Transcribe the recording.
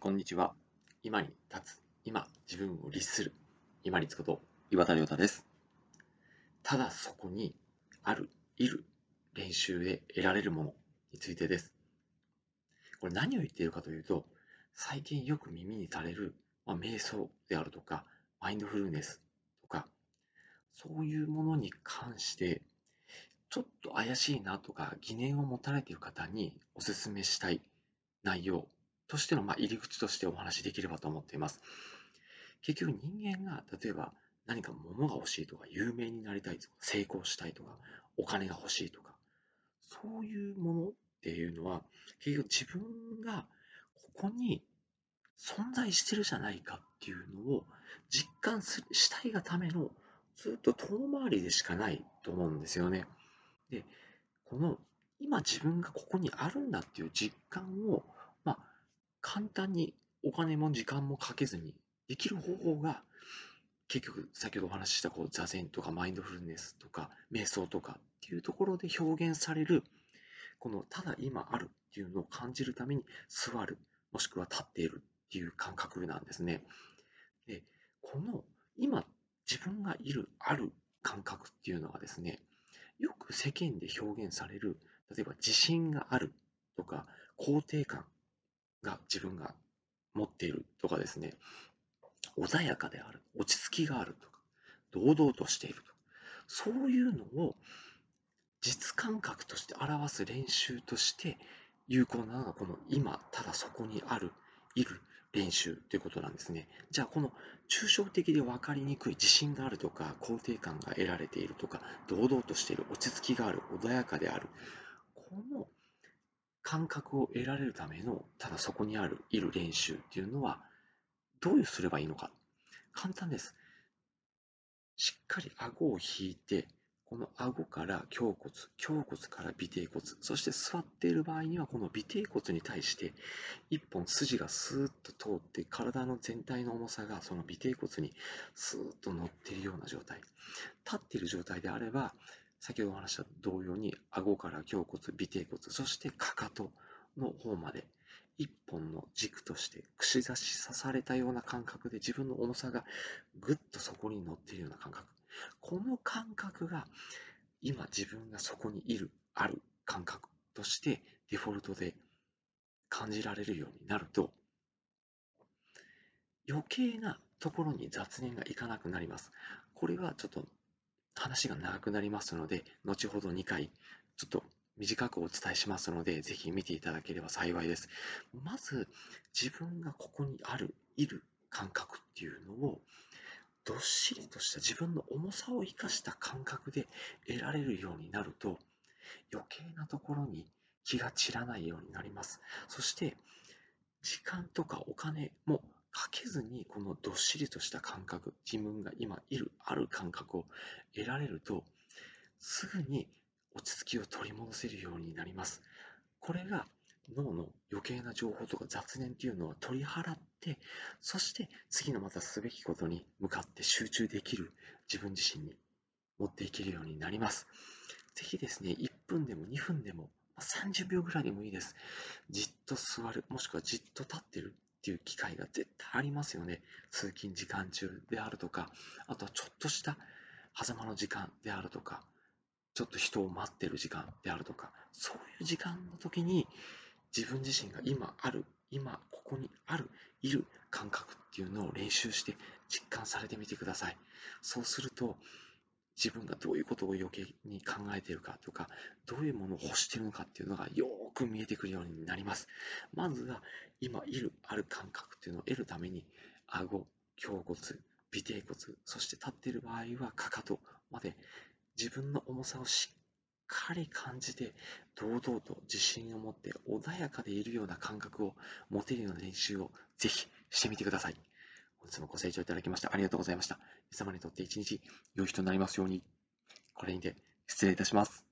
こんにちは。今に立つ、今自分を律する、今立つこと岩田亮太です。ただそこにある、いる練習で得られるものについてです。これ何を言っているかというと、最近よく耳にされる、まあ、瞑想であるとか、マインドフルネスとか、そういうものに関して、ちょっと怪しいなとか疑念を持たれている方にお勧めしたい内容としてのまあ入り口としてお話しできればと思っています。結局人間が例えば何か物が欲しいとか有名になりたいとか成功したいとかお金が欲しいとかそういうものっていうのは結局自分がここに存在してるじゃないかっていうのを実感するしたいがためのずっと遠回りでしかないと思うんですよね。で、この今自分がここにあるんだっていう実感を簡単にお金も時間もかけずにできる方法が結局先ほどお話ししたこう座禅とかマインドフルネスとか瞑想とかっていうところで表現されるこのただ今あるっていうのを感じるために座るもしくは立っているっていう感覚なんですね。でこの今自分がいるある感覚っていうのはですねよく世間で表現される例えば自信があるとか肯定感が自分が持っているとかですね、穏やかである、落ち着きがあるとか、堂々としているとか、そういうのを実感覚として表す練習として有効なのがこの今、ただそこにある、いる練習ということなんですね。じゃあこの抽象的で分かりにくい自信があるとか肯定感が得られているとか堂々としている落ち着きがある穏やかであるこの感覚を得られるための、ただそこにある、いる練習っていうのは、どうすればいいのか。簡単です。しっかり顎を引いて、この顎から胸骨、胸骨から尾てい骨、そして座っている場合にはこの尾てい骨に対して一本筋がスーッと通って体の全体の重さがその尾てい骨にスーッと乗っているような状態。立っている状態であれば先ほどお話した同様に顎から胸骨、尾てい骨、そしてかかとの方まで一本の軸として串刺し刺されたような感覚で自分の重さがぐっとそこに乗っているような感覚。この感覚が今自分がそこにいる、ある感覚としてデフォルトで感じられるようになると余計なところに雑念がいかなくなります。これはちょっと話が長くなりますので、後ほど2回、ちょっと短くお伝えしますので、ぜひ見ていただければ幸いです。まず、自分がここにある、いる感覚っていうのを、どっしりとした自分の重さを生かした感覚で得られるようになると、余計なところに気が散らないようになります。そして、時間とかお金もかけずにこのどっしりとした感覚自分が今いるある感覚を得られるとすぐに落ち着きを取り戻せるようになりますこれが脳の余計な情報とか雑念っていうのは取り払ってそして次のまたすべきことに向かって集中できる自分自身に持っていけるようになりますぜひですね1分でも2分でも30秒ぐらいでもいいです。じっと座る、もしくはじっと立ってる。ていう機会が絶対ありますよね。通勤時間中であるとか、あとはちょっとした狭間の時間であるとか、ちょっと人を待ってる時間であるとか、そういう時間の時に自分自身が今ある、今ここにある、いる感覚っていうのを練習して実感されてみてください。そうすると、自分がどういうことを余計に考えているかとか、どういうものを欲しているのかっていうのがよく見えてくるようになります。まずは、今いる、ある感覚っていうのを得るために、顎、胸骨、尾てい骨、そして立っている場合はかかとまで自分の重さをしっかり感じて、堂々と自信を持って穏やかでいるような感覚を持てるような練習をぜひしてみてください。本日もご清聴いただきましてありがとうございました。皆様にとって一日良い日となりますように。これにて失礼いたします。